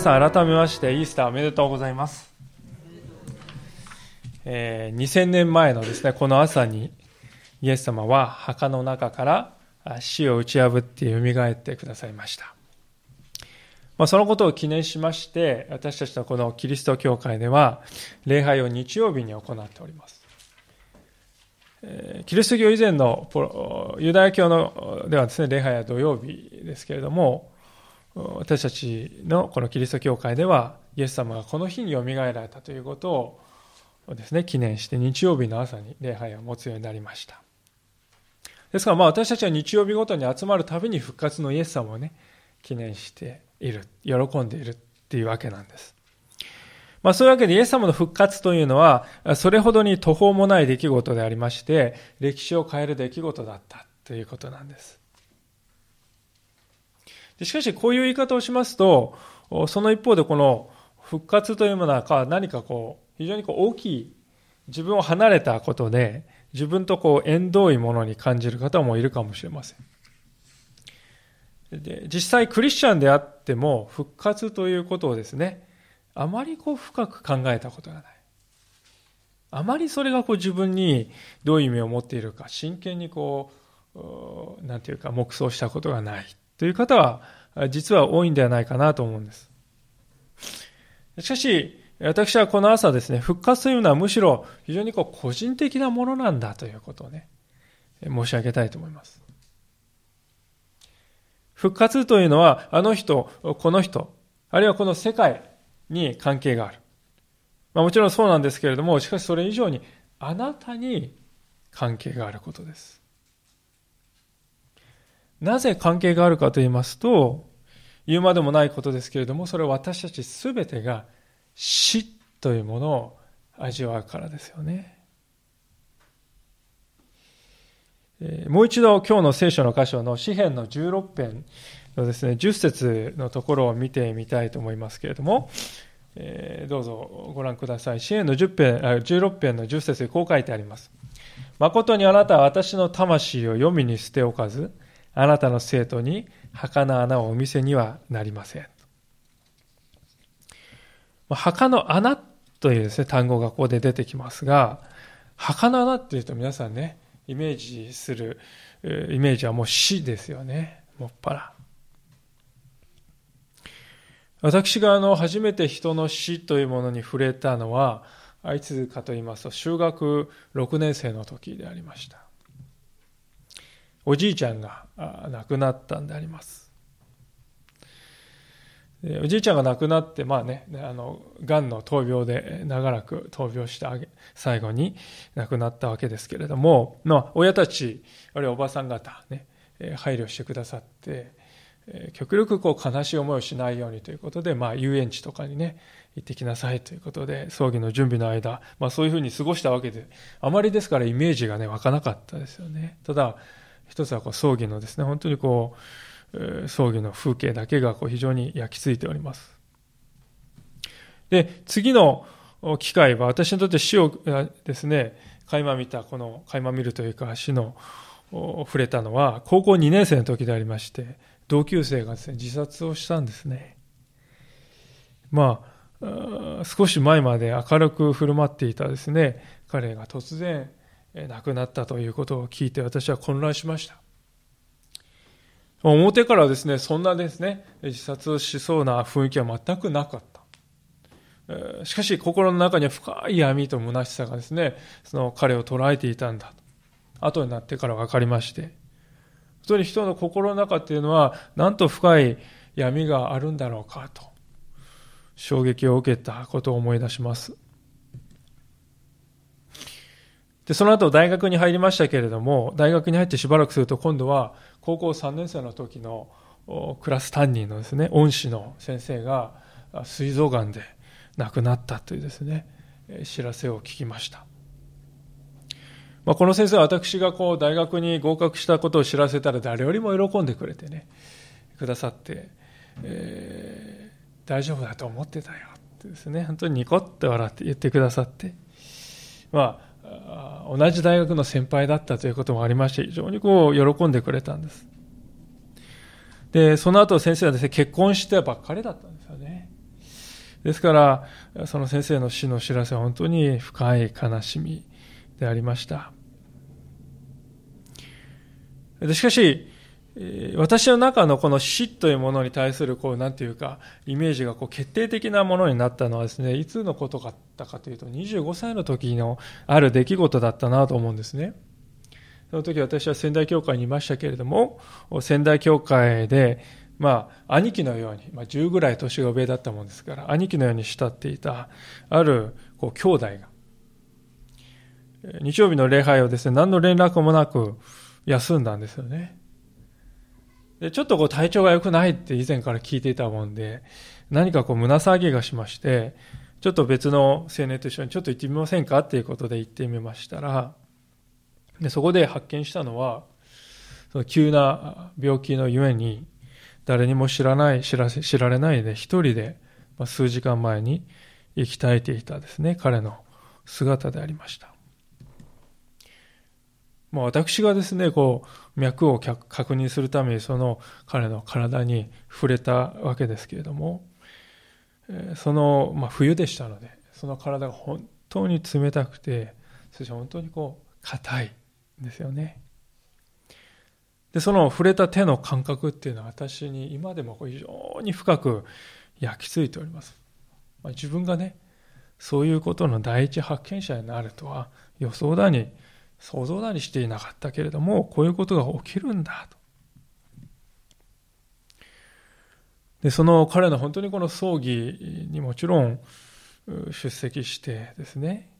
皆さん改めましてイースターおめでとうございます。えー、2000年前のですね、この朝にイエス様は墓の中から死を打ち破って蘇ってくださいました。まあ、そのことを記念しまして、私たちのこのキリスト教会では、礼拝を日曜日に行っております。キリスト教以前のユダヤ教のではですね、礼拝は土曜日ですけれども、私たちのこのキリスト教会では、イエス様がこの日によみがえられたということをですね、記念して日曜日の朝に礼拝を持つようになりました。ですからまあ私たちは日曜日ごとに集まるたびに復活のイエス様をね、記念している、喜んでいるっていうわけなんです。まあそういうわけでイエス様の復活というのは、それほどに途方もない出来事でありまして、歴史を変える出来事だったということなんです。しかしこういう言い方をしますと、その一方でこの復活というものは何かこう、非常にこう大きい、自分を離れたことで、自分とこう縁遠いものに感じる方もいるかもしれません。で実際クリスチャンであっても復活ということをですね、あまりこう深く考えたことがない。あまりそれがこう自分にどういう意味を持っているか、真剣にこう、なんていうか、黙想したことがないという方は、実は多いんではないかなと思うんです。しかし、私はこの朝ですね、復活というのはむしろ非常にこう個人的なものなんだということをね、申し上げたいと思います。復活というのは、あの人、この人、あるいはこの世界に関係がある。まあ、もちろんそうなんですけれども、しかしそれ以上に、あなたに関係があることです。なぜ関係があるかと言いますと、言うまでもないことですけれども、それは私たちすべてが死というものを味わうからですよね。もう一度今日の聖書の箇所の詩篇の16編のですね、10節のところを見てみたいと思いますけれども、え、どうぞご覧ください。詩篇の10編あ16編の10節でこう書いてあります。誠にあなたは私の魂を読みに捨ておかず、あなたの生徒に墓の穴をお見せにはなりません。墓の穴というですね、単語がここで出てきますが、墓の穴っていうと皆さんね、イメージする、イメージはもう死ですよね。もっぱら。私があの、初めて人の死というものに触れたのは、いつかと言いますと、修学6年生の時でありました。おじいちゃんが亡くなったんであります。おじいちゃんが亡くなって、まあね、あの、癌の闘病で長らく闘病してあげ、最後に亡くなったわけですけれども、まあ、親たち、あるいはおばさん方、ね、配慮してくださって、極力こう悲しい思いをしないようにということで、まあ、遊園地とかにね、行ってきなさいということで、葬儀の準備の間、まあそういうふうに過ごしたわけで、あまりですからイメージがね、湧かなかったですよね。ただ、一つはこう葬儀のですね、本当にこう、葬儀の風景だけがこう非常に焼き付いております。で、次の機会は私にとって死をですね、垣間見た、この垣間見るというか死の触れたのは高校2年生の時でありまして、同級生がですね、自殺をしたんですね。まあ、少し前まで明るく振る舞っていたですね、彼が突然亡くなったということを聞いて私は混乱しました。表からですね、そんなですね、自殺しそうな雰囲気は全くなかった。しかし心の中には深い闇と虚しさがですね、その彼を捉えていたんだと。後になってから分かりまして。本当に人の心の中っていうのは、なんと深い闇があるんだろうかと、衝撃を受けたことを思い出します。で、その後大学に入りましたけれども、大学に入ってしばらくすると今度は高校3年生の時のクラス担任のですね、恩師の先生が膵臓がんで亡くなったというですね、知らせを聞きました。まあ、この先生は私がこう大学に合格したことを知らせたら誰よりも喜んでくれてね、くださって、えー、大丈夫だと思ってたよってですね、本当にニコッと笑って言ってくださって、まあ、同じ大学の先輩だったということもありまして、非常にこう、喜んでくれたんです。で、その後先生はですね、結婚してばっかりだったんですよね。ですから、その先生の死の知らせは本当に深い悲しみでありました。でしかし、私の中のこの死というものに対する、こう、なんていうか、イメージがこう決定的なものになったのはですね、いつのことだったかというと、25歳の時のある出来事だったなと思うんですね。その時私は仙台教会にいましたけれども、仙台教会で、まあ、兄貴のように、まあ、10ぐらい年が上だったもんですから、兄貴のように慕っていた、ある、こう、兄弟が、日曜日の礼拝をですね、何の連絡もなく休んだんですよね。で、ちょっとこう体調が良くないって以前から聞いていたもんで、何かこう胸騒ぎがしまして、ちょっと別の青年と一緒にちょっと行ってみませんかっていうことで行ってみましたら、で、そこで発見したのは、その急な病気のゆえに、誰にも知らない、知らせ、知られないで、一人で、ま、数時間前に生き絶えていたですね、彼の姿でありました。まあ、私がですね、こう、脈を確認するために、その彼の体に触れたわけですけれども、その、まあ、冬でしたので、その体が本当に冷たくて、そして本当にこう、硬いんですよね。で、その触れた手の感覚っていうのは私に今でも非常に深く焼き付いております。まあ、自分がね、そういうことの第一発見者になるとは予想だに、想像だにしていなかったけれども、こういうことが起きるんだと。で、その彼の本当にこの葬儀にもちろん出席してですね、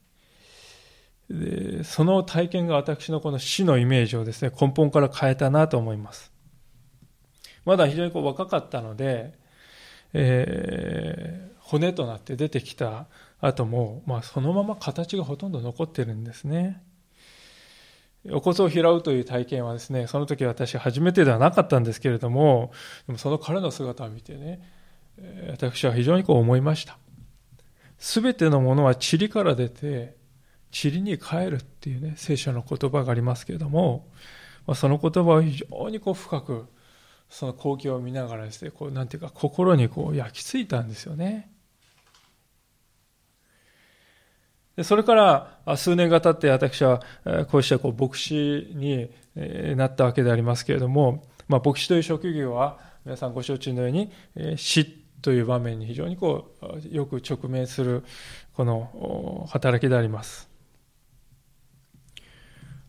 でその体験が私のこの死のイメージをですね、根本から変えたなと思います。まだ非常にこう若かったので、えー、骨となって出てきた後も、まあ、そのまま形がほとんど残ってるんですね。お骨を拾うという体験はですね、その時私初めてではなかったんですけれども、でもその彼の姿を見てね、私は非常にこう思いました。すべてのものは塵から出て、塵に帰るっていうね、聖書の言葉がありますけれども、ま、その言葉を非常にこう深く、その光景を見ながらですね、こう、なんていうか、心にこう焼き付いたんですよね。でそれから数年が経って私はこうしたこう牧師になったわけでありますけれども、まあ、牧師という職業は皆さんご承知のように死という場面に非常にこうよく直面するこの働きであります。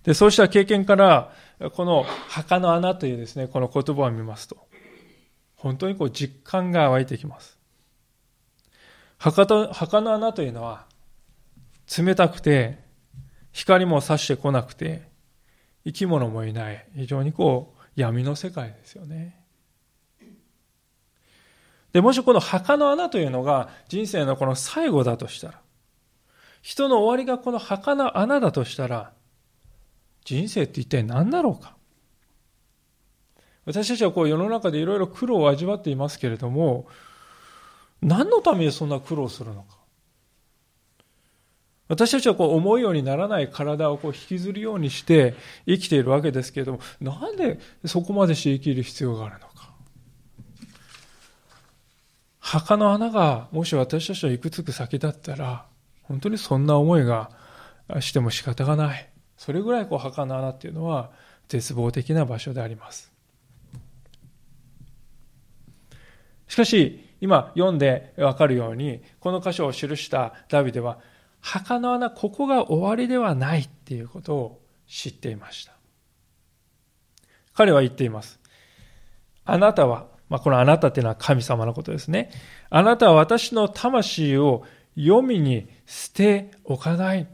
で、そうした経験から、この墓の穴というですね、この言葉を見ますと、本当にこう実感が湧いてきます。墓と、墓の穴というのは、冷たくて、光も差してこなくて、生き物もいない、非常にこう、闇の世界ですよね。で、もしこの墓の穴というのが人生のこの最後だとしたら、人の終わりがこの墓の穴だとしたら、人生って一体何だろうか？私たちはこう世の中でいろいろ苦労を味わっていますけれども、何のためにそんな苦労するのか？私たちはこう思うようにならない体をこう引きずるようにして生きているわけですけれども、なんでそこまでして生きる必要があるのか？墓の穴がもし私たちの行くつく先だったら、本当にそんな思いがしても仕方がない。それぐらいこう墓の穴っていうのは絶望的な場所であります。しかし、今読んでわかるように、この箇所を記したダビデは、墓の穴、ここが終わりではないっていうことを知っていました。彼は言っています。あなたは、まあ、このあなたっていうのは神様のことですね。あなたは私の魂を黄泉に捨ておかない。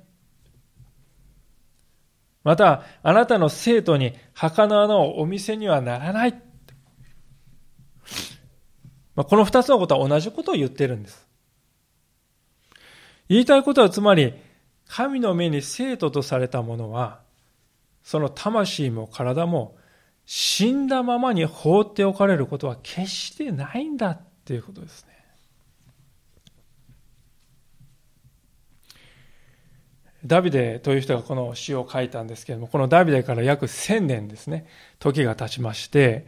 また、あなたの生徒に墓の穴をお見せにはならない。まあ、この二つのことは同じことを言ってるんです。言いたいことはつまり、神の目に生徒とされたものは、その魂も体も死んだままに放っておかれることは決してないんだっていうことですね。ダビデという人がこの詩を書いたんですけれども、このダビデから約1000年ですね、時が経ちまして、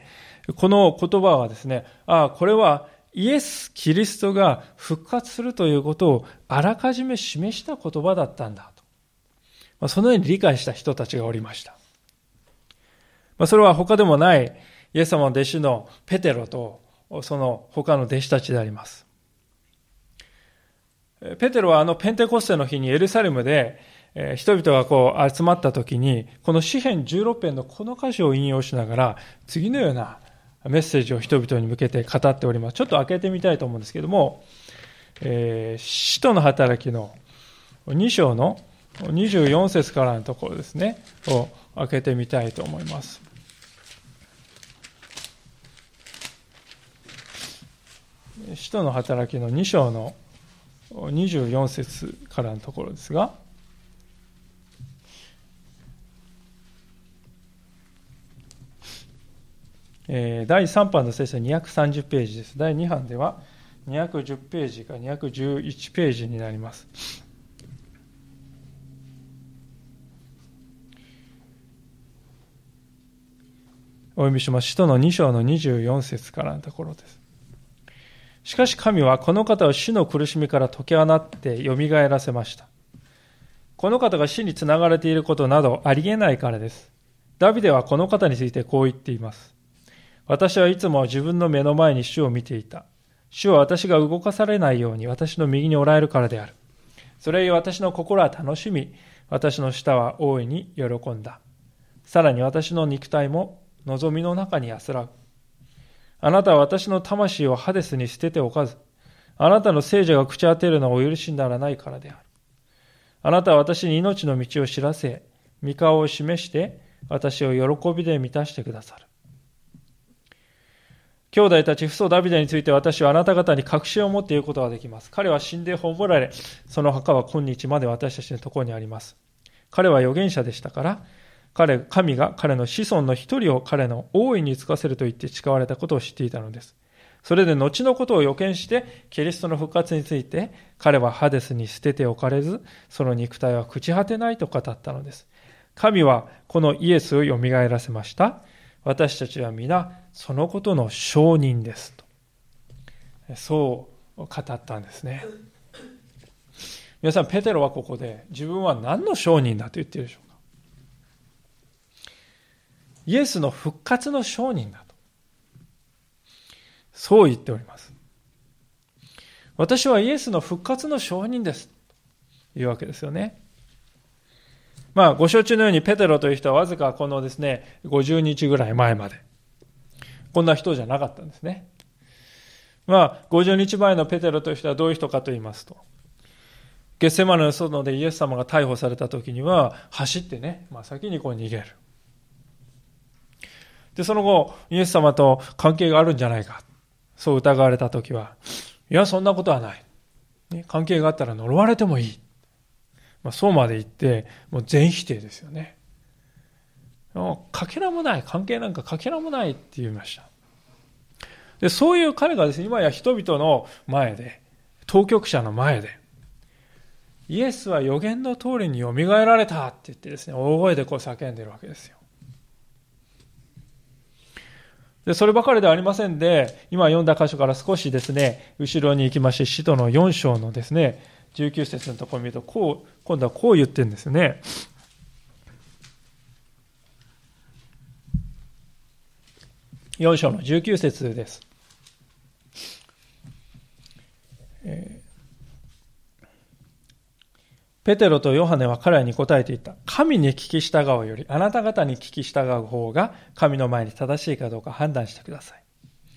この言葉はですね、ああ、これはイエス・キリストが復活するということをあらかじめ示した言葉だったんだと。まあ、そのように理解した人たちがおりました。まあ、それは他でもないイエス様の弟子のペテロとその他の弟子たちであります。ペテロはあのペンテコステの日にエルサレムで人々がこう集まった時にこの詩篇16編のこの歌詞を引用しながら次のようなメッセージを人々に向けて語っております。ちょっと開けてみたいと思うんですけども、えー、使徒の働きの2章の24節からのところですね、を開けてみたいと思います。使徒の働きの2章の24節からのところですが、えー、第3版の聖書は230ページです。第2版では210ページか211ページになります。お読みします。使徒の2章の24節からのところです。しかし神はこの方を死の苦しみから解き放って蘇らせました。この方が死につながれていることなどありえないからです。ダビデはこの方についてこう言っています。私はいつも自分の目の前に主を見ていた。主は私が動かされないように私の右におられるからである。それゆえ私の心は楽しみ、私の舌は大いに喜んだ。さらに私の肉体も望みの中に安らぐ。あなたは私の魂をハデスに捨てておかず、あなたの聖者が口当てるのをお許しにならないからである。あなたは私に命の道を知らせ、御顔を示して、私を喜びで満たしてくださる。兄弟たち、父祖ダビデについて私はあなた方に確信を持っていることができます。彼は死んで葬られ、その墓は今日まで私たちのところにあります。彼は預言者でしたから、彼、神が彼の子孫の一人を彼の大いにつかせると言って誓われたことを知っていたのです。それで後のことを予見して、キリストの復活について、彼はハデスに捨てておかれず、その肉体は朽ち果てないと語ったのです。神はこのイエスを蘇らせました。私たちは皆そのことの証人ですと。そう語ったんですね。皆さんペテロはここで自分は何の証人だと言っているでしょうか。イエスの復活の証人だと。そう言っております。私はイエスの復活の証人ですというわけですよね。まあ、ご承知のようにペテロという人はわずかこのですね、50日ぐらい前まで、こんな人じゃなかったんですね。まあ、50日前のペテロという人はどういう人かと言いますと、ゲッセマネの外でイエス様が逮捕された時には、走ってね、まあ、先にこう逃げる。で、その後、イエス様と関係があるんじゃないか、そう疑われた時は、いや、そんなことはない。ね、関係があったら呪われてもいい。まあ、そうまで言って、もう全否定ですよね。かけらもない、関係なんかかけらもないって言いました。で、そういう彼がですね、今や人々の前で、当局者の前で、イエスは予言の通りによみがえられたって言ってですね、大声でこう叫んでるわけですよ。で、そればかりではありませんで、今読んだ箇所から少しですね、後ろに行きまして、使徒の4章のですね、19節のところを見ると、こう、今度はこう言ってるんですよね。4章の19節です。えー、ペテロとヨハネは彼らに答えていった。神に聞き従うより、あなた方に聞き従う方が神の前に正しいかどうか判断してください。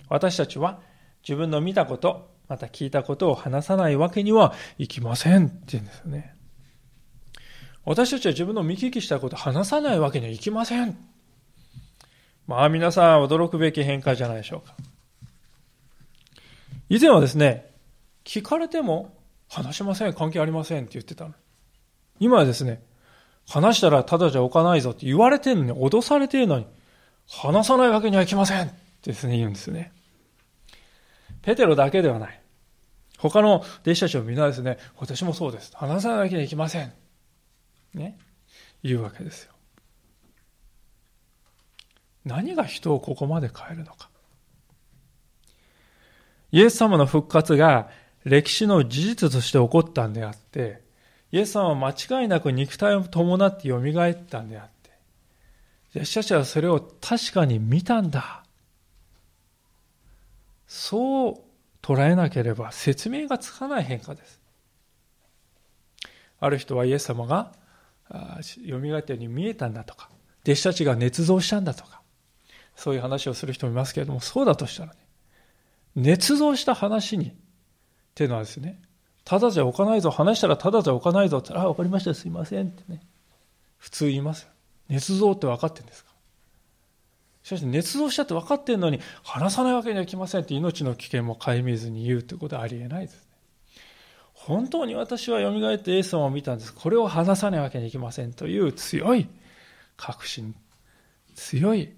私たちは自分の見たこと、また聞いたことを話さないわけにはいきませんって言うんですよね。私たちは自分の見聞きしたことを話さないわけにはいきません。まあ皆さん驚くべき変化じゃないでしょうか。以前はですね、聞かれても話しません、関係ありませんって言ってたの。今はですね、話したらただじゃ置かないぞって言われてるのに、脅されてるのに、話さないわけにはいきませんってですね、言うんですね。ペテロだけではない。他の弟子たちもみんなですね、私もそうです。話さないわけにはいきません。ね。言うわけですよ。何が人をここまで変えるのか。イエス様の復活が歴史の事実として起こったんであって、イエス様は間違いなく肉体を伴って蘇ったんであって、弟子たちはそれを確かに見たんだ。そう捉えなければ説明がつかない変化です。ある人はイエス様が蘇ったように見えたんだとか、弟子たちが捏造したんだとか、そういう話をする人もいますけれども、そうだとしたらね、捏造した話に、っていうのはですね、ただじゃ置かないぞ、話したらただじゃ置かないぞってあ、わかりました、すいませんってね、普通言いますよ。捏造って分かってんですか？しかし、捏造したって分かってるのに、話さないわけにはいきませんって命の危険も顧みずに言うってことはありえないですね。本当に私は蘇ってイエスを見たんです。これを話さないわけにいきませんという強い確信、強い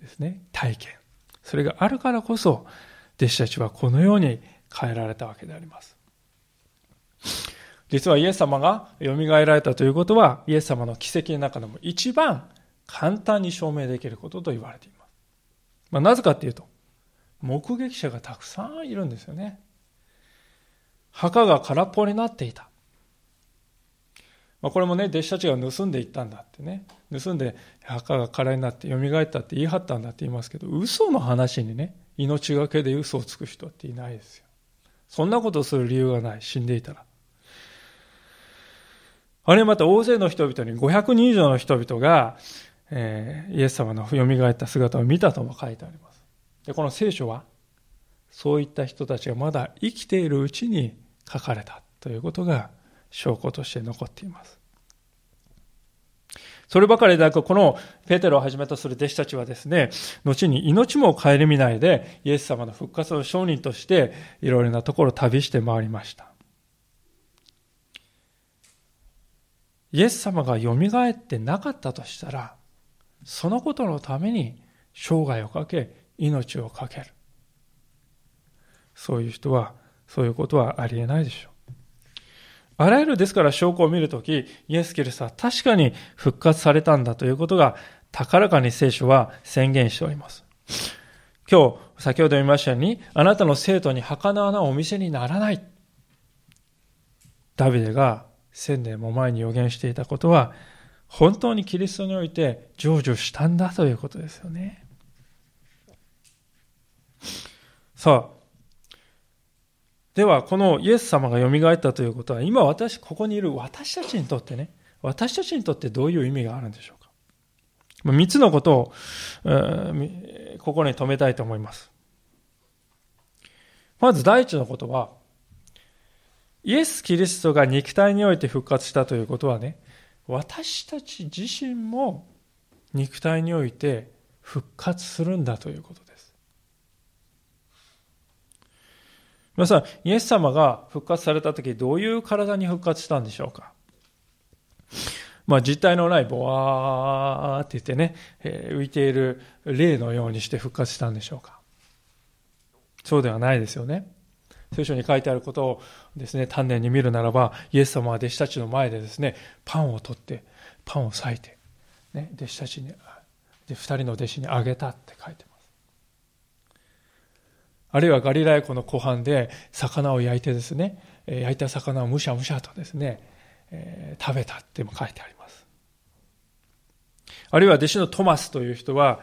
ですね、体験。それがあるからこそ、弟子たちはこのように変えられたわけであります。実はイエス様が蘇られたということは、イエス様の奇跡の中でも一番簡単に証明できることと言われています。まあ、なぜかっていうと、目撃者がたくさんいるんですよね。墓が空っぽになっていた。まあ、これもね、弟子たちが盗んでいったんだってね。盗んで墓が空になって蘇ったって言い張ったんだって言いますけど、嘘の話にね、命がけで嘘をつく人っていないですよ。そんなことをする理由がない。死んでいたら。あれまた大勢の人々に500人以上の人々が、えー、イエス様の蘇った姿を見たとも書いてあります。で、この聖書は、そういった人たちがまだ生きているうちに書かれたということが証拠として残っています。そればかりでなく、このペテロをはじめとする弟子たちはですね、後に命も顧みないで、イエス様の復活の証人として、いろいろなところを旅して回りました。イエス様が蘇ってなかったとしたら、そのことのために生涯をかけ、命をかける。そういう人は、そういうことはありえないでしょう。あらゆるですから証拠を見るとき、イエス・キリストは確かに復活されたんだということが高らかに聖書は宣言しております。今日、先ほど言いましたように、あなたの生徒に墓の穴をお見せにならない。ダビデが千年も前に予言していたことは、本当にキリストにおいて成就したんだということですよね。さあ、では、このイエス様が蘇ったということは、今私、ここにいる私たちにとってね、私たちにとってどういう意味があるんでしょうか。三つのことを、心に留めたいと思います。まず第一のことは、イエス・キリストが肉体において復活したということはね、私たち自身も肉体において復活するんだということ皆さん、イエス様が復活された時、どういう体に復活したんでしょうか？まあ、実体のないボワーって言ってね、え、浮いている霊のようにして復活したんでしょうか？そうではないですよね。聖書に書いてあることをですね、丹念に見るならば、イエス様は弟子たちの前でですね、パンを取って、パンを裂いて、ね、弟子たちに、二人の弟子にあげたって書いてあるいはガリラヤ湖の湖畔で魚を焼いてですね、焼いた魚をむしゃむしゃとですね、食べたっても書いてあります。あるいは弟子のトマスという人は、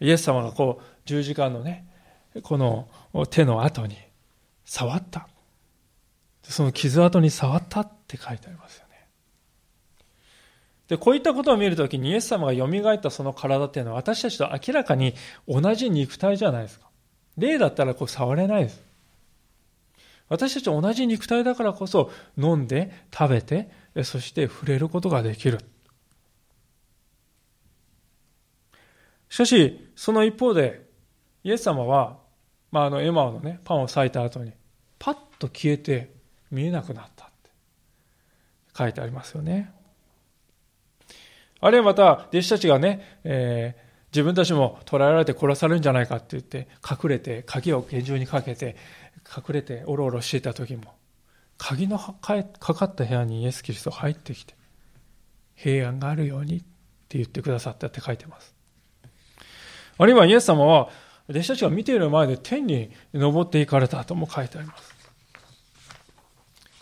イエス様がこう十字架のね、この手の跡に触った。その傷跡に触ったって書いてありますよね。で、こういったことを見るときにイエス様が蘇ったその体っていうのは私たちと明らかに同じ肉体じゃないですか。霊だったらこう触れないです。私たち同じ肉体だからこそ飲んで食べてそして触れることができる。しかし、その一方で、イエス様は、まあ、あの、エマオのね、パンを裂いた後に、パッと消えて見えなくなったって書いてありますよね。あるいはまた、弟子たちがね、えー自分たちも捕らえられて殺されるんじゃないかって言って隠れて鍵を厳重にかけて隠れておろおろしていた時も鍵のかかった部屋にイエス・キリスト入ってきて平安があるようにって言ってくださったって書いてますあるいはイエス様は弟子たちが見ている前で天に登っていかれたとも書いてあります。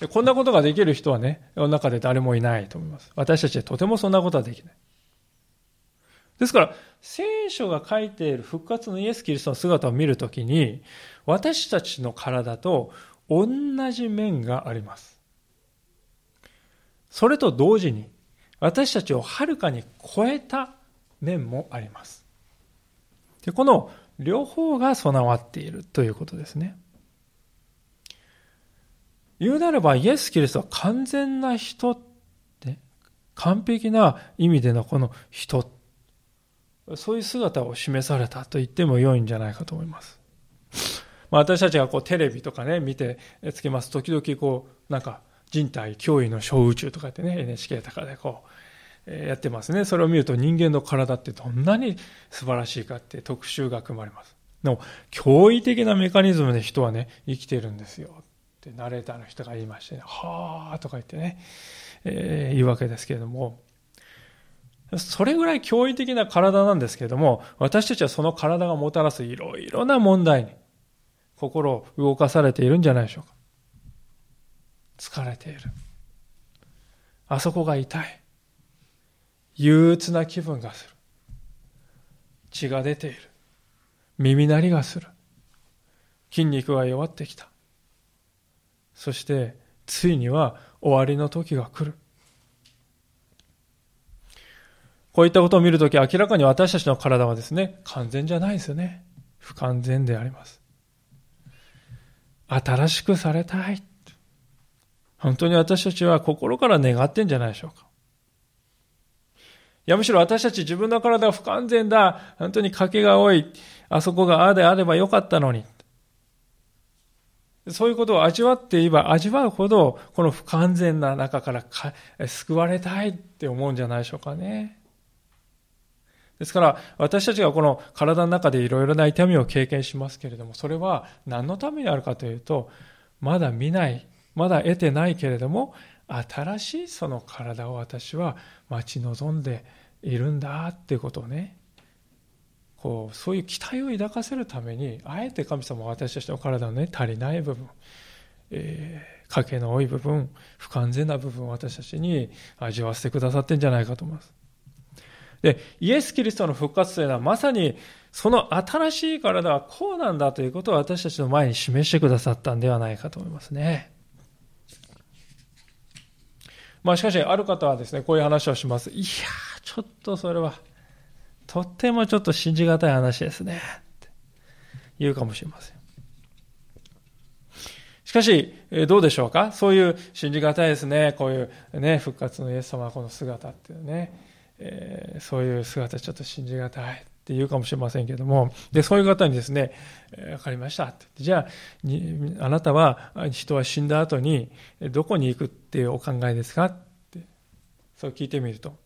こんなことができる人はね、世の中で誰もいないと思います。私たちはとてもそんなことはできない。ですから、聖書が書いている復活のイエス・キリストの姿を見るときに、私たちの体と同じ面があります。それと同時に、私たちをはるかに超えた面もあります。でこの両方が備わっているということですね。言うなれば、イエス・キリストは完全な人って、完璧な意味でのこの人って、そういう姿を示されたと言っても良いんじゃないかと思います。まあ、私たちがこうテレビとかね、見てつけます。時々こう、なんか人体脅威の小宇宙とかってね、NHK とかでこう、やってますね。それを見ると人間の体ってどんなに素晴らしいかって特集が組まれます。でも、驚異的なメカニズムで人はね、生きてるんですよ。ってナレーターの人が言いまして、ね、はあとか言ってね、えー、言うわけですけれども、それぐらい驚異的な体なんですけれども、私たちはその体がもたらすいろいろな問題に心を動かされているんじゃないでしょうか。疲れている。あそこが痛い。憂鬱な気分がする。血が出ている。耳鳴りがする。筋肉が弱ってきた。そしてついには終わりの時が来る。こういったことを見るとき明らかに私たちの体はですね、完全じゃないですよね。不完全であります。新しくされたい。本当に私たちは心から願ってんじゃないでしょうか。いや、むしろ私たち自分の体は不完全だ。本当に賭けが多い。あそこがああであればよかったのに。そういうことを味わっていれば味わうほど、この不完全な中から救われたいって思うんじゃないでしょうかね。ですから、私たちがこの体の中でいろいろな痛みを経験しますけれども、それは何のためにあるかというと、まだ見ない、まだ得てないけれども、新しいその体を私は待ち望んでいるんだっていうことをね、こうそういう期待を抱かせるためにあえて神様は私たちの体のね足りない部分、えー、賭けの多い部分不完全な部分を私たちに味わわせてくださってんじゃないかと思います。でイエス・キリストの復活というのはまさにその新しい体はこうなんだということを私たちの前に示してくださったんではないかと思いますねまあしかしある方はですねこういう話をしますいやちょっとそれはとってもちょっと信じがたい話ですね。って言うかもしれません。しかし、どうでしょうか？そういう信じがたいですね。こういうね、復活のイエス様はこの姿っていうね、えー、そういう姿ちょっと信じがたいって言うかもしれませんけども、で、そういう方にですね、わかりましたって。じゃあ、あなたは人は死んだ後にどこに行くっていうお考えですかって、そう聞いてみると、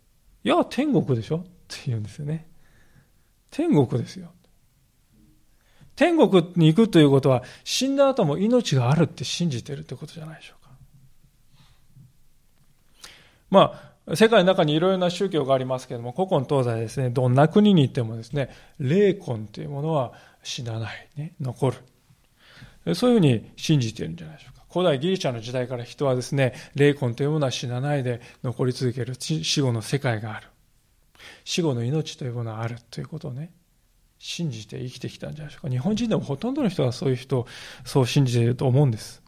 いや、天国でしょ？って言うんですよね。天国ですよ。天国に行くということは、死んだ後も命があるって信じてるってことじゃないでしょうか。まあ、世界の中にいろいろな宗教がありますけれども、古今東西ですね、どんな国に行ってもですね、霊魂というものは死なない、ね、残る。そういうふうに信じているんじゃないでしょうか。古代ギリシャの時代から人はですね、霊魂というものは死なないで残り続ける死後の世界がある。死後の命というものがあるということをね、信じて生きてきたんじゃないでしょうか。日本人でもほとんどの人がそういう人をそう信じていると思うんです。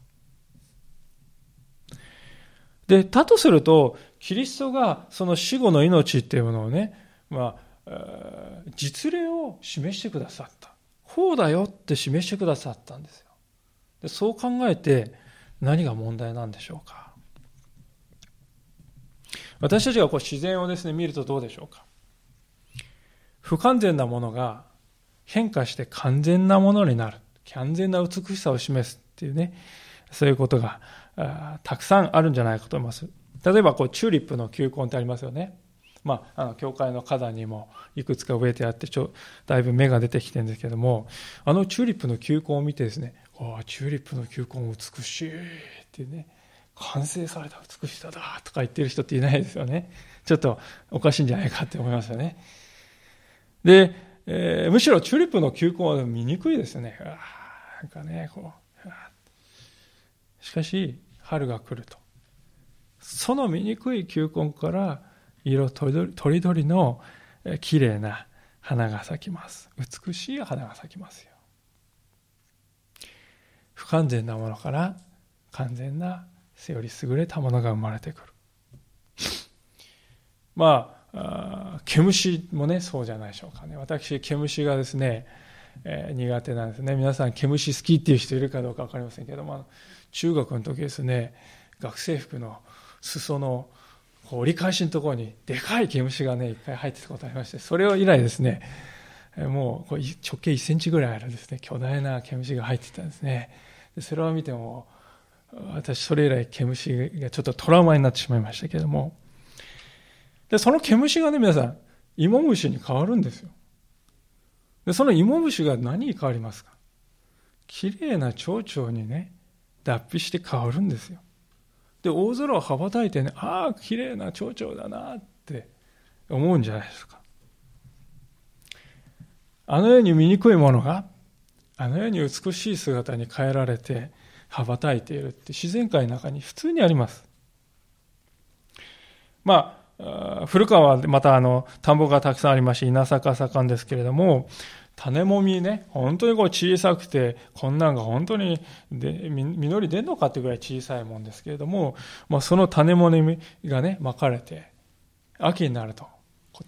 で、だとすると、キリストがその死後の命っていうものをね、まあ、実例を示してくださった。こうだよって示してくださったんですよ。でそう考えて何が問題なんでしょうか。私たちがこう自然をですね、見るとどうでしょうか。不完全なものが変化して完全なものになる。完全な美しさを示すっていうね、そういうことがたくさんあるんじゃないかと思います。例えばこうチューリップの球根ってありますよね。まあ、あの教会の花壇にもいくつか植えてあってちょだいぶ芽が出てきてるんですけどもあのチューリップの球根を見てですね「ああチューリップの球根美しい」ってね完成された美しさだとか言ってる人っていないですよねちょっとおかしいんじゃないかって思いますよねで、えー、むしろチューリップの球根は見にくいですよね。なんかね、こう。しかし、春が来ると。その醜い球根から色とりどりの綺麗な花が咲きます。美しい花が咲きますよ。不完全なものから完全なより優れたものが生まれてくる。まあ、毛虫もね、そうじゃないでしょうかね。私、毛虫がですね、えー、苦手なんですね。皆さん、毛虫好きっていう人いるかどうか分かりませんけども、中学の時ですね、学生服の裾のこう折り返しのところにでかい毛虫がね、いっぱい入ってたことありまして、それを以来ですね、もうこう直径1センチぐらいあるですね、巨大な毛虫が入ってたんですね。でそれを見ても、私それ以来毛虫がちょっとトラウマになってしまいましたけれども、で、その毛虫がね、皆さん、芋虫に変わるんですよ。で、その芋虫が何に変わりますか？綺麗な蝶々にね、脱皮して変わるんですよ。で、大空を羽ばたいてね、ああ、綺麗な蝶々だなって思うんじゃないですか。あのように醜いものが、あのように美しい姿に変えられて羽ばたいているって自然界の中に普通にあります。まあ、古川はまたあの田んぼがたくさんありまして稲作盛んですけれども種もみね、本当にこう小さくて、こんなんが本当にで実り出んのかってぐらい小さいもんですけれども、まあ、その種もみがね、まかれて、秋になると、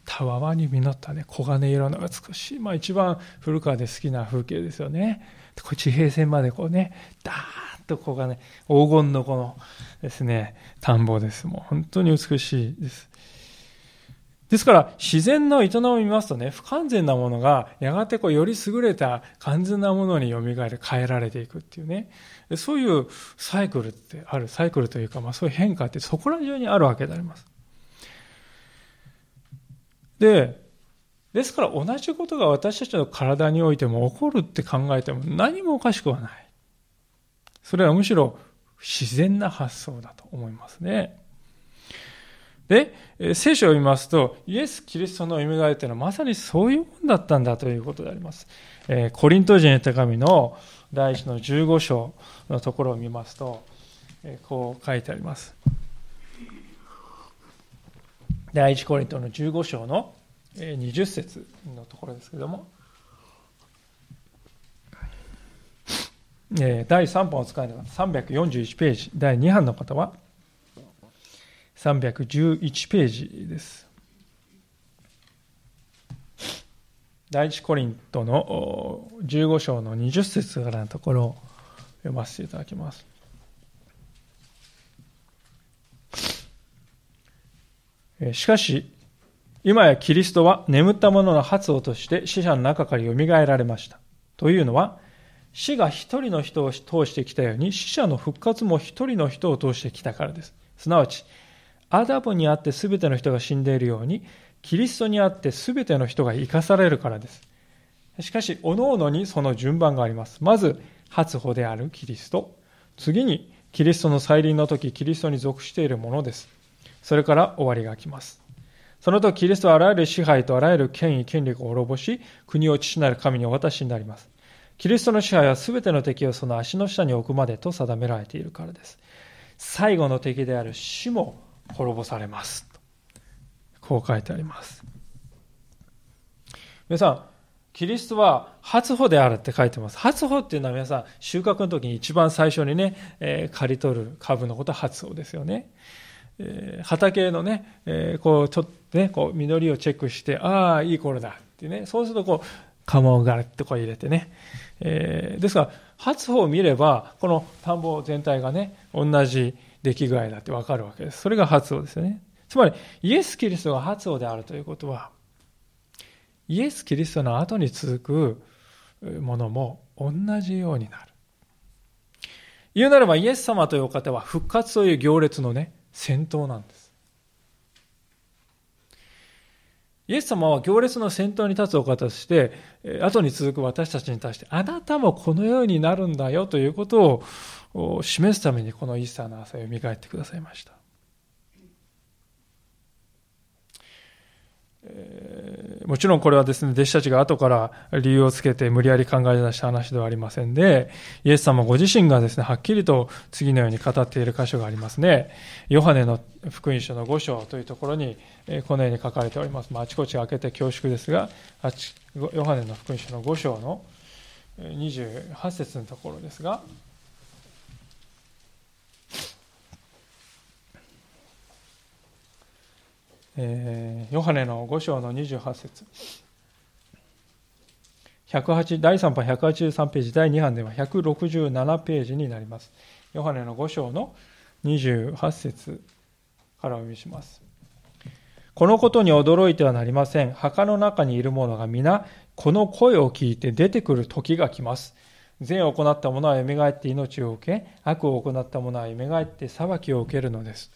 たわわに実ったね、黄金色の美しい、まあ一番古川で好きな風景ですよね。こ地平線までこうね、ダーッと黄金、黄金のこのですね、田んぼです。もう本当に美しいです。ですから、自然の営みを見ますとね、不完全なものが、やがてこう、より優れた完全なものに蘇り、変えられていくっていうね、そういうサイクルってある、サイクルというか、まあそういう変化ってそこら中にあるわけであります。で、ですから同じことが私たちの体においても起こるって考えても何もおかしくはない。それはむしろ自然な発想だと思いますね。で、聖書を見ますと、イエス・キリストの蘇りというのはまさにそういうものだったんだということであります。えコリント人へ手紙の第一の15章のところを見ますと、えこう書いてあります。第一コリントの15章の20節のところですけれども、第3本を使いながら341ページ、第2版の方は、311ページです。第一コリントの15章の20節からのところを読ませていただきます。しかし、今やキリストは眠った者の発音として死者の中から蘇られました。というのは、死が一人の人を通してきたように、死者の復活も一人の人を通してきたからです。すなわち、アダムにあって全ての人が死んでいるように、キリストにあって全ての人が生かされるからです。しかし、おのおのにその順番があります。まず、初歩であるキリスト。次に、キリストの再臨の時、キリストに属しているものです。それから終わりが来ます。その時、キリストはあらゆる支配とあらゆる権威、権力を滅ぼし、国を父なる神にお渡しになります。キリストの支配は全ての敵をその足の下に置くまでと定められているからです。最後の敵である死も滅ぼされます。こう書いてあります。皆さん、キリストは初歩であるって書いてます。初歩っていうのは皆さん、収穫の時に一番最初にね、えー、刈り取る株のことは初歩ですよね。えー、畑のね、えー、こう、ちょっとね、こう、実りをチェックして、ああ、いい頃だってね、そうするとこう、釜をガラッとこう入れてね。え、ですから、初歩を見れば、この田んぼ全体がね、同じ出来具合だってわかるわけです。それが発音ですよね。つまり、イエス・キリストが発音であるということは、イエス・キリストの後に続くものも同じようになる。言うならば、イエス様というお方は復活という行列のね、先頭なんです。イエス様は行列の先頭に立つお方として、後に続く私たちに対して、あなたもこのようになるんだよということをを示すためにこのイースターの朝を蘇ってくださいました。もちろんこれはですね、弟子たちが後から理由をつけて無理やり考え出した話ではありませんで、イエス様ご自身がですね、はっきりと次のように語っている箇所がありますね。ヨハネの福音書の5章というところに、このように書かれております。まあ、あちこち開けて恐縮ですが、ヨハネの福音書の5章の28節のところですが、えー、ヨハネの5章の28節108第3版183ページ、第2版では167ページになります。ヨハネの5章の28節からお読みします。このことに驚いてはなりません。墓の中にいる者が皆、この声を聞いて出てくる時が来ます。善を行った者は蘇って命を受け、悪を行った者は蘇って裁きを受けるのです。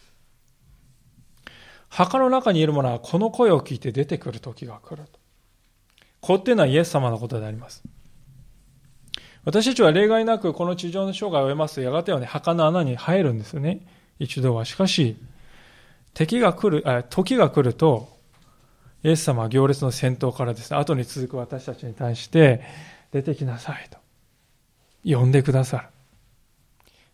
墓の中にいる者はこの声を聞いて出てくる時が来ると。こうっていうのはイエス様のことであります。私たちは例外なくこの地上の生涯を終えますと、やがてはね、墓の穴に入るんですよね。一度は。しかし、敵が来る、あ時が来ると、イエス様は行列の先頭からですね、後に続く私たちに対して、出てきなさいと。呼んでくださる。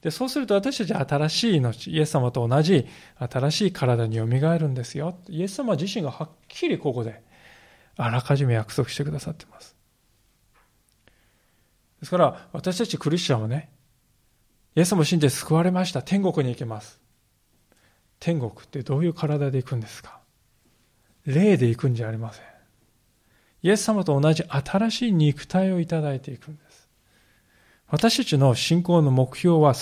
で、そうすると私たちは新しい命、イエス様と同じ新しい体によみがえるんですよ。イエス様自身がはっきりここであらかじめ約束してくださっています。ですから私たちクリスチャンはね、イエス様を信じて救われました。天国に行けます。天国ってどういう体で行くんですか？霊で行くんじゃありません。イエス様と同じ新しい肉体をいただいていくんです。私たちの信仰の目標は、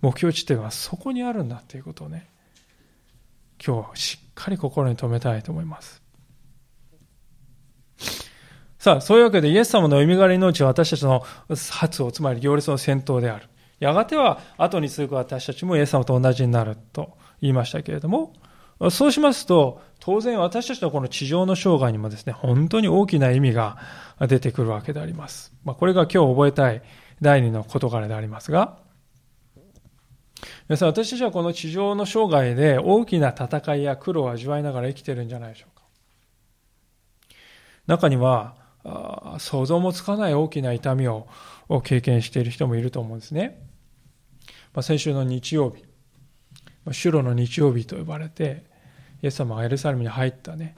目標地点はそこにあるんだということをね、今日しっかり心に留めたいと思います。さあ、そういうわけでイエス様の蘇りの命は私たちの発を、つまり行列の先頭である。やがては後に続く私たちもイエス様と同じになると言いましたけれども、そうしますと、当然私たちのこの地上の生涯にもですね、本当に大きな意味が出てくるわけであります。まあ、これが今日覚えたい第二の事柄でありますが、皆さん、私たちはこの地上の生涯で大きな戦いや苦労を味わいながら生きてるんじゃないでしょうか。中には、想像もつかない大きな痛みを経験している人もいると思うんですね。まあ、先週の日曜日、主路の日曜日と呼ばれて、イエス様がエルサレムに入ったね、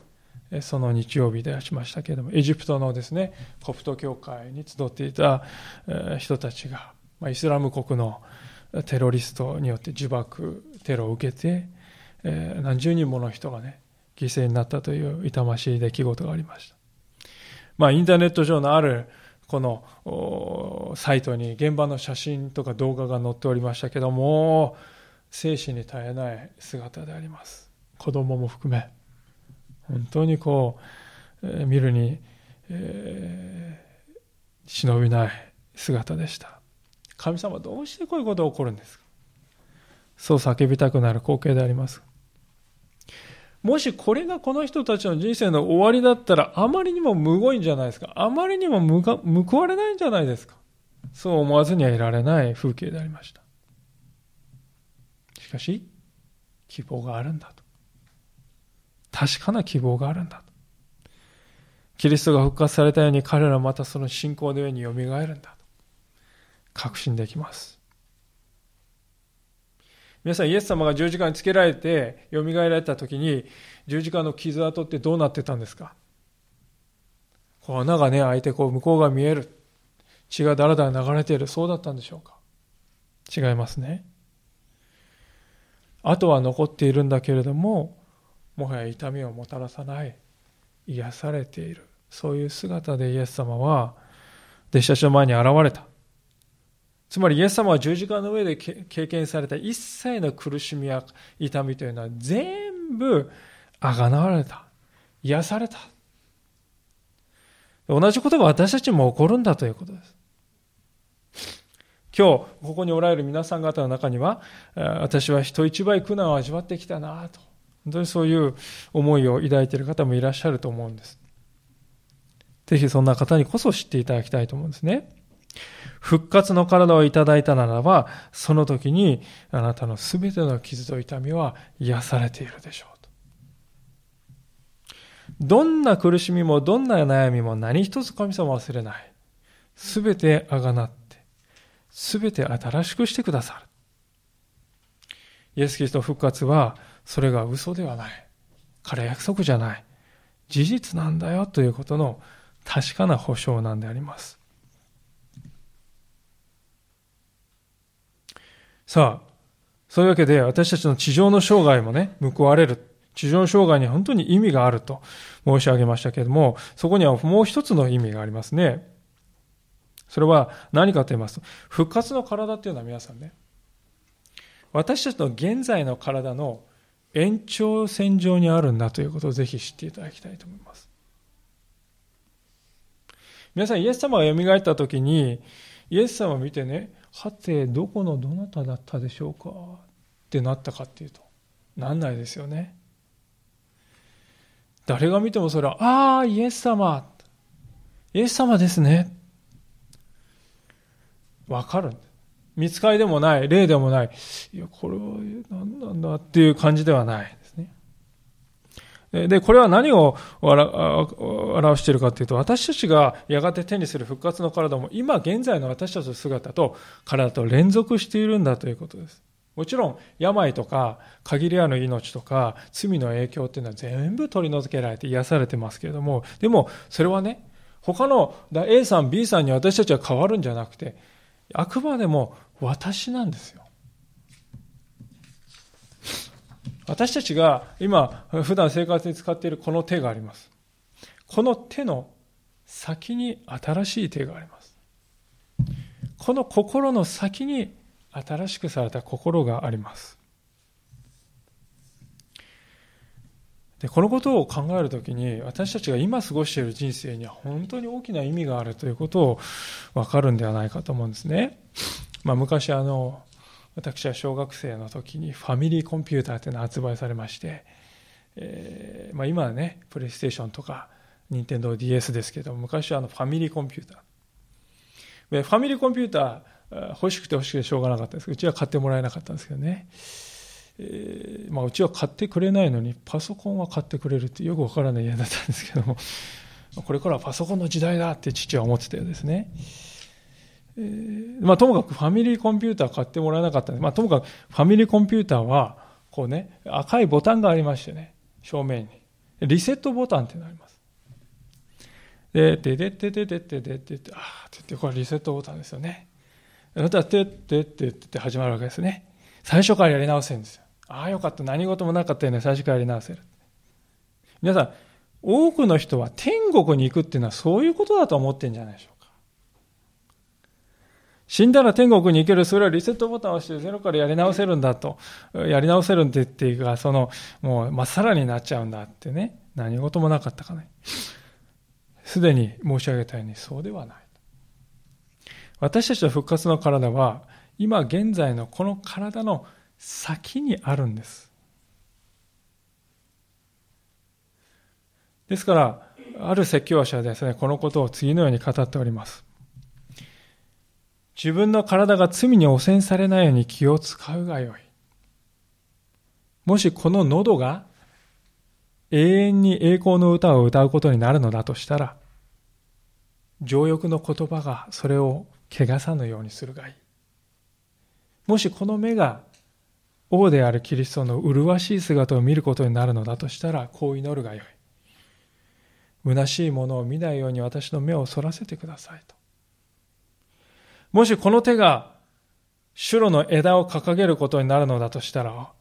その日曜日でしましたけれども、エジプトのですね、コプト教会に集っていた人たちが、イスラム国のテロリストによって自爆テロを受けて、何十人もの人がね、犠牲になったという痛ましい出来事がありました。まあ、インターネット上のあるこのサイトに現場の写真とか動画が載っておりましたけども、生死に絶えない姿であります。子供も含め。本当にこう、えー、見るに、えー、忍びない姿でした。神様どうしてこういうことが起こるんですか？そう叫びたくなる光景であります。もしこれがこの人たちの人生の終わりだったらあまりにもむごいんじゃないですか？あまりにも報われないんじゃないですか？そう思わずにはいられない風景でありました。しかし、希望があるんだと。確かな希望があるんだ。キリストが復活されたように彼らはまたその信仰の上によみがえるんだ。確信できます。皆さん、イエス様が十字架につけられて、よみがえられた時に、十字架の傷跡ってどうなってたんですか？こう穴がね、開いて、こう、向こうが見える。血がだらだら流れている。そうだったんでしょうか？違いますね。あとは残っているんだけれども、もはや痛みをもたらさない癒されている。そういう姿でイエス様は弟子たちの前に現れた。つまりイエス様は十字架の上で経験された一切の苦しみや痛みというのは全部あがなわれた。癒された。同じことが私たちも起こるんだということです。今日ここにおられる皆さん方の中には私は人一倍苦難を味わってきたなと。本当にそういう思いを抱いている方もいらっしゃると思うんです。ぜひそんな方にこそ知っていただきたいと思うんですね。復活の体をいただいたならば、その時にあなたのすべての傷と痛みは癒されているでしょうと。どんな苦しみもどんな悩みも何一つ神様は忘れない。すべてあがなって、すべて新しくしてくださる。イエス・キリスト復活は、それが嘘ではない。彼約束じゃない。事実なんだよということの確かな保証なんであります。さあ、そういうわけで私たちの地上の生涯もね、報われる。地上の生涯に本当に意味があると申し上げましたけれども、そこにはもう一つの意味がありますね。それは何かと言いますと、復活の体っていうのは皆さんね、私たちの現在の体の延長線上にあるんだということをぜひ知っていただきたいと思います。皆さん、イエス様が蘇った時に、イエス様を見てね、はて、どこのどなただったでしょうか？ってなったかっていうと、なんないですよね。誰が見てもそれは、ああ、イエス様。イエス様ですね。わかるんです見つかりでもない、例でもない。いや、これは何なんだっていう感じではないですね。で、これは何を表しているかというと、私たちがやがて手にする復活の体も、今現在の私たちの姿と体と連続しているんだということです。もちろん、病とか、限りある命とか、罪の影響っていうのは全部取り除けられて癒されてますけれども、でも、それはね、他の A さん、B さんに私たちは変わるんじゃなくて、あくまでも私なんですよ。私たちが今、普段生活に使っているこの手があります。この手の先に新しい手があります。この心の先に新しくされた心があります。でこのことを考えるときに私たちが今過ごしている人生には本当に大きな意味があるということを分かるんではないかと思うんですね。まあ、昔あの私は小学生の時にファミリーコンピューターというのが発売されまして、えーまあ、今はねプレイステーションとか任天堂 d s ですけど昔はあのファミリーコンピューター。でファミリーコンピューター欲しくて欲しくてしょうがなかったんです。けどうちは買ってもらえなかったんですけどね、えーまあ、うちは買ってくれないのにパソコンは買ってくれるってよくわからない家だったんですけどもこれからはパソコンの時代だって父は思ってたようですね、えー、まあ、ともかくファミリーコンピューター買ってもらえなかったんで、まあ、ともかくファミリーコンピューターは、こうね、赤いボタンがありましてね、正面に。リセットボタンってなります。で、で、で、で、で、で、で、で、で、ああ、って、これリセットボタンですよね。また、てっ、てっ、て、って始まるわけですね。最初からやり直せるんですよ。ああ、よかった。何事もなかったよね。最初からやり直せる。皆さん、多くの人は天国に行くっていうのはそういうことだと思ってんじゃないでしょうか。死んだら天国に行ける、それはリセットボタンを押してゼロからやり直せるんだと、やり直せるんでっていうか、その、もう、まっさらになっちゃうんだってね、何事もなかったかね。すでに申し上げたように、そうではない。私たちの復活の体は、今現在のこの体の先にあるんです。ですから、ある説教者はですね、このことを次のように語っております。自分の体が罪に汚染されないように気を使うがよい。もしこの喉が永遠に栄光の歌を歌うことになるのだとしたら、情欲の言葉がそれを汚さぬようにするがいい。もしこの目が王であるキリストの麗しい姿を見ることになるのだとしたら、こう祈るがよい。虚しいものを見ないように私の目をそらせてくださいと。もしこの手がシュロの枝を掲げることになるのだとしたら、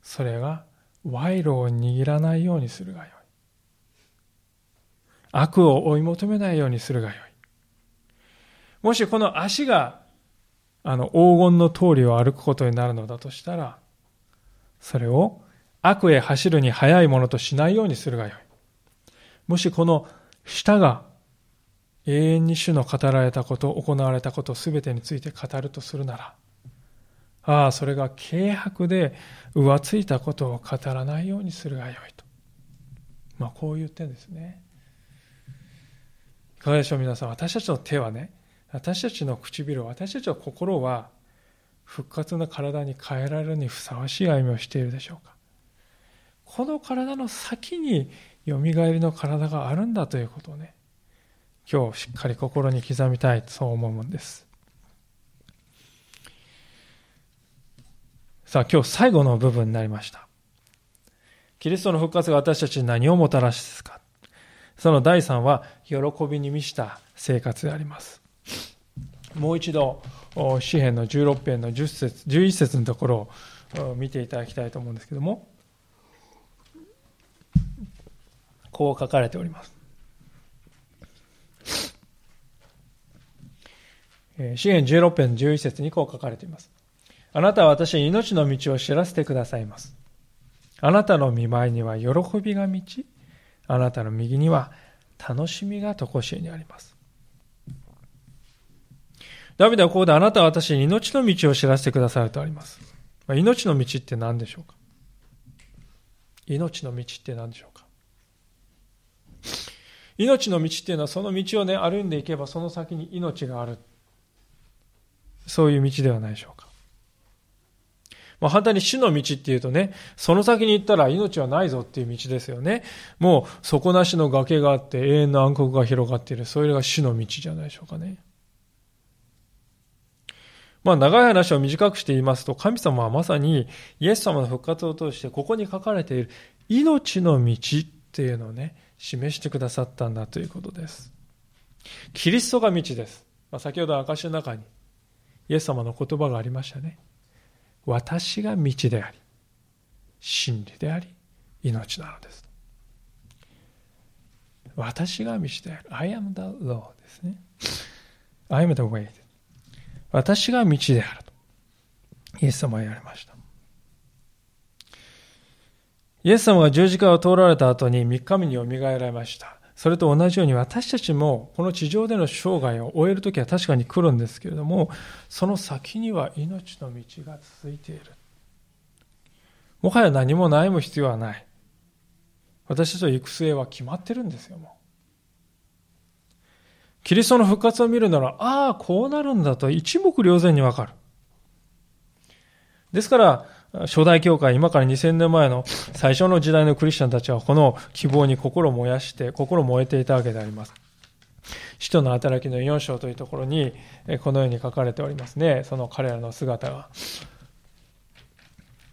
それが賄賂を握らないようにするがよい。悪を追い求めないようにするがよい。もしこの足があの黄金の通りを歩くことになるのだとしたら、それを悪へ走るに速いものとしないようにするがよい。もしこの舌が永遠に主の語られたこと、行われたことすべてについて語るとするなら、ああ、それが軽薄で浮ついたことを語らないようにするがよいと。まあ、こう言ってんですね。いかがでしょう、皆さん。私たちの手はね、私たちの唇、私たちの心は、復活の体に変えられるにふさわしい歩みをしているでしょうか。この体の先によみがえりの体があるんだということをね、今日しっかり心に刻みたい、そう思うんです。さあ、今日最後の部分になりました。キリストの復活が私たちに何をもたらすか。その第3は、喜びに満ちた生活であります。もう一度、詩篇の16編の10節11節のところを見ていただきたいと思うんですけども、こう書かれております。詩篇16編11節にこう書かれています。あなたは私に命の道を知らせてくださいます。あなたの見舞いには喜びが満ち、あなたの右には楽しみがとこしえにあります。ダビデはここであなたは私に命の道を知らせてくださるとあります。ま命の道って何でしょうか？命の道って何でしょうか？命の道っていうのはその道をね、歩んでいけばその先に命がある。そういう道ではないでしょうか？まあ、反対に死の道っていうとね、その先に行ったら命はないぞっていう道ですよね。もう底なしの崖があって永遠の暗黒が広がっている。それが死の道じゃないでしょうかね。まあ、長い話を短くして言いますと、神様はまさにイエス様の復活を通して、ここに書かれている命の道っていうのをね、示してくださったんだということです。キリストが道です。まあ、先ほど証の中にイエス様の言葉がありましたね。私が道であり、真理であり、命なのです。私が道である。I am the law ですね。I am the way. 私が道であると。イエス様は言われました。イエス様が十字架を通られた後に3日目によみがえられました。それと同じように私たちもこの地上での生涯を終える時は確かに来るんですけれども、その先には命の道が続いている。もはや何も悩む必要はない。私たちの行く末は決まってるんですよ、もう。キリストの復活を見るなら、ああ、こうなるんだと一目瞭然にわかる。ですから、初代教会、今から2000年前の最初の時代のクリスチャンたちはこの希望に心を燃やして、心燃えていたわけであります。使徒の働きの4章というところに、このように書かれておりますね。その彼らの姿が。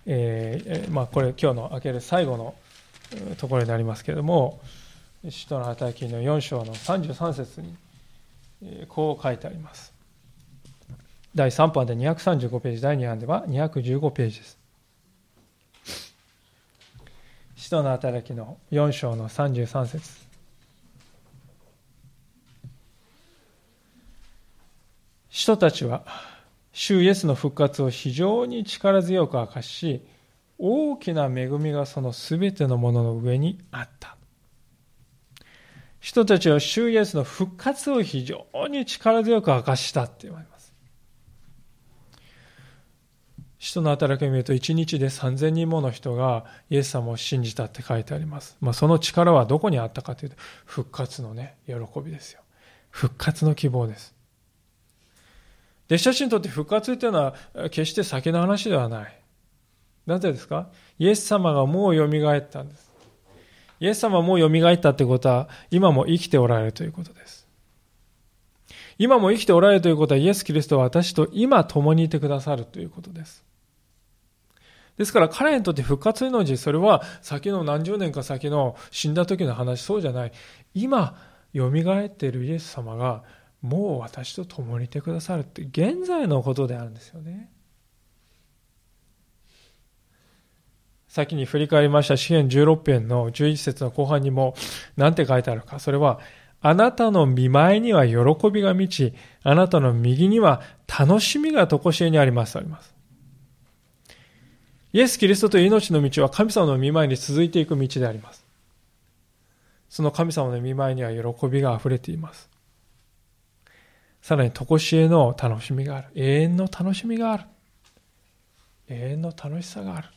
えー、まあ、これ今日の開ける最後のところになりますけれども、使徒の働きの4章の33節に、こう書いてあります。第3版で235ページ、第2版では215ページです。使徒の働きの4章の33節使徒たちは主イエスの復活を非常に力強く明かし大きな恵みがそのすべてのものの上にあった人たちは主イエスの復活を非常に力強く明かしたって言われます使徒の働きを見ると1日で3000人もの人がイエス様を信じたって書いてあります。まあ、その力はどこにあったかというと復活のね、喜びですよ。復活の希望です。弟子たちにとって復活というのは決して先の話ではない。なぜですか？イエス様がもう蘇ったんです。イエス様はもう蘇ったってことは今も生きておられるということです。今も生きておられるということはイエス・キリストは私と今共にいてくださるということです。ですから彼にとって復活命、それは先の何十年か先の死んだ時の話、そうじゃない。今、蘇っているイエス様が、もう私と共にいてくださるって、現在のことであるんですよね。先に振り返りました詩篇16編の11節の後半にも、何て書いてあるか。それは、あなたの見舞いには喜びが満ち、あなたの右には楽しみが常しえにありますあります。イエス・キリストという命の道は神様の見舞いに続いていく道であります。その神様の見舞いには喜びが溢れています。さらに、とこしえの楽しみがある。永遠の楽しみがある。永遠の楽しさがある。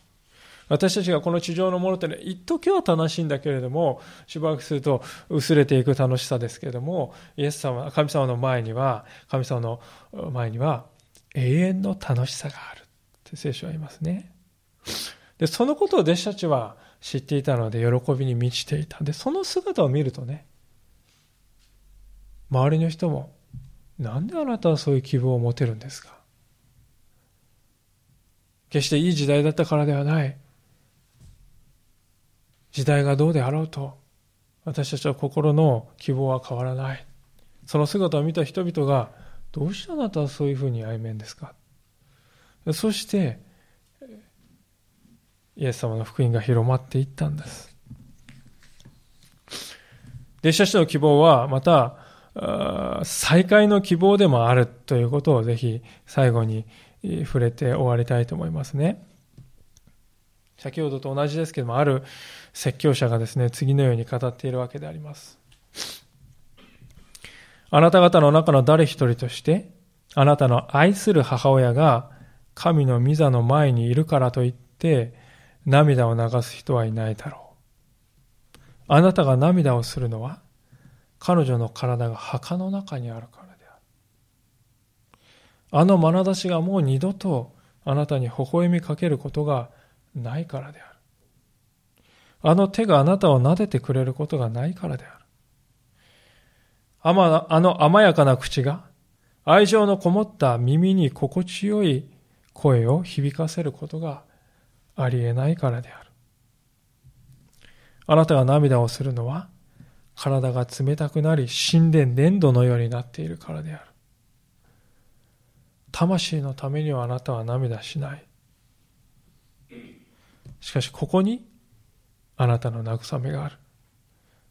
私たちがこの地上のものってね、一時は楽しいんだけれども、しばらくすると薄れていく楽しさですけれども、イエス様、神様の前には、神様の前には永遠の楽しさがあるって聖書は言いますね。で、そのことを弟子たちは知っていたので喜びに満ちていた。で、その姿を見るとね、周りの人も、なんであなたはそういう希望を持てるんですか？決していい時代だったからではない。時代がどうであろうと、私たちは心の希望は変わらない。その姿を見た人々が、どうしてあなたはそういうふうに歩めんですか？そして、イエス様の福音が広まっていったんです。弟子たちの希望は、また、再会の希望でもあるということをぜひ最後に触れて終わりたいと思いますね。先ほどと同じですけども、ある説教者がですね、次のように語っているわけであります。あなた方の中の誰一人として、あなたの愛する母親が神の御座の前にいるからといって、涙を流す人はいないだろう。あなたが涙をするのは、彼女の体が墓の中にあるからである。あの眼差しがもう二度とあなたに微笑みかけることがないからである。あの手があなたを撫でてくれることがないからである。あま、あの甘やかな口が愛情のこもった耳に心地よい声を響かせることがありえないからである。あなたが涙をするのは、体が冷たくなり、死んで粘土のようになっているからである。魂のためにはあなたは涙しない。しかし、ここにあなたの慰めがある。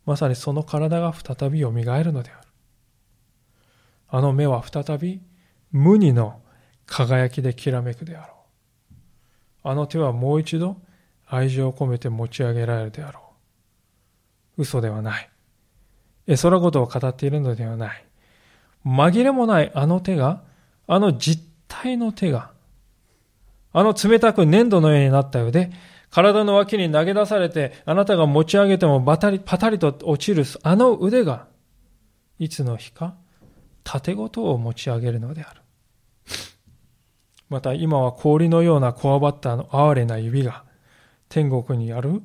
まさにその体が再び蘇るのである。あの目は再び無二の輝きできらめくであろう。あの手はもう一度愛情を込めて持ち上げられるであろう。嘘ではない。絵空事を語っているのではない。紛れもないあの手が、あの実体の手が、あの冷たく粘土のようになった腕、体の脇に投げ出されて、あなたが持ち上げてもバタリ、パタリと落ちる、あの腕が、いつの日か、縦ごとを持ち上げるのである。また今は氷のようなこわばったあの哀れな指が天国にある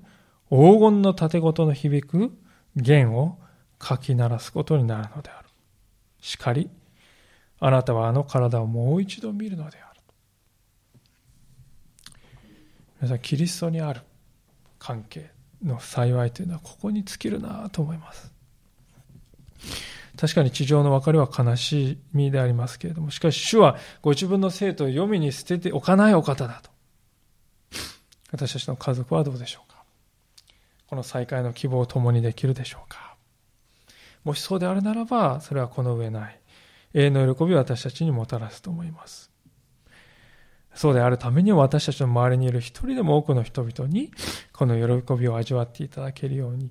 黄金の盾ごとの響く弦をかき鳴らすことになるのである。しかり、あなたはあの体をもう一度見るのである。皆さん、キリストにある関係の幸いというのはここに尽きるなと思います。確かに地上の別れは悲しみでありますけれども、しかし主はご自分の生徒を読みに捨てておかないお方だと。私たちの家族はどうでしょうかこの再会の希望を共にできるでしょうかもしそうであるならば、それはこの上ない。永遠の喜びを私たちにもたらすと思います。そうであるために私たちの周りにいる一人でも多くの人々にこの喜びを味わっていただけるように、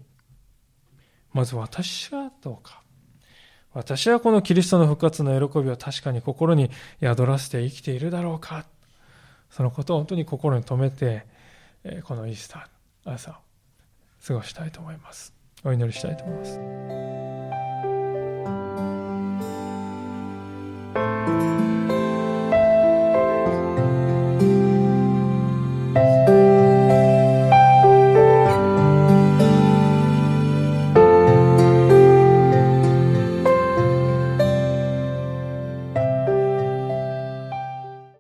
まず私はどうか。私はこのキリストの復活の喜びを確かに心に宿らせて生きているだろうか。そのことを本当に心に留めて、このイースター朝過ごしたいと思います。お祈りしたいと思います。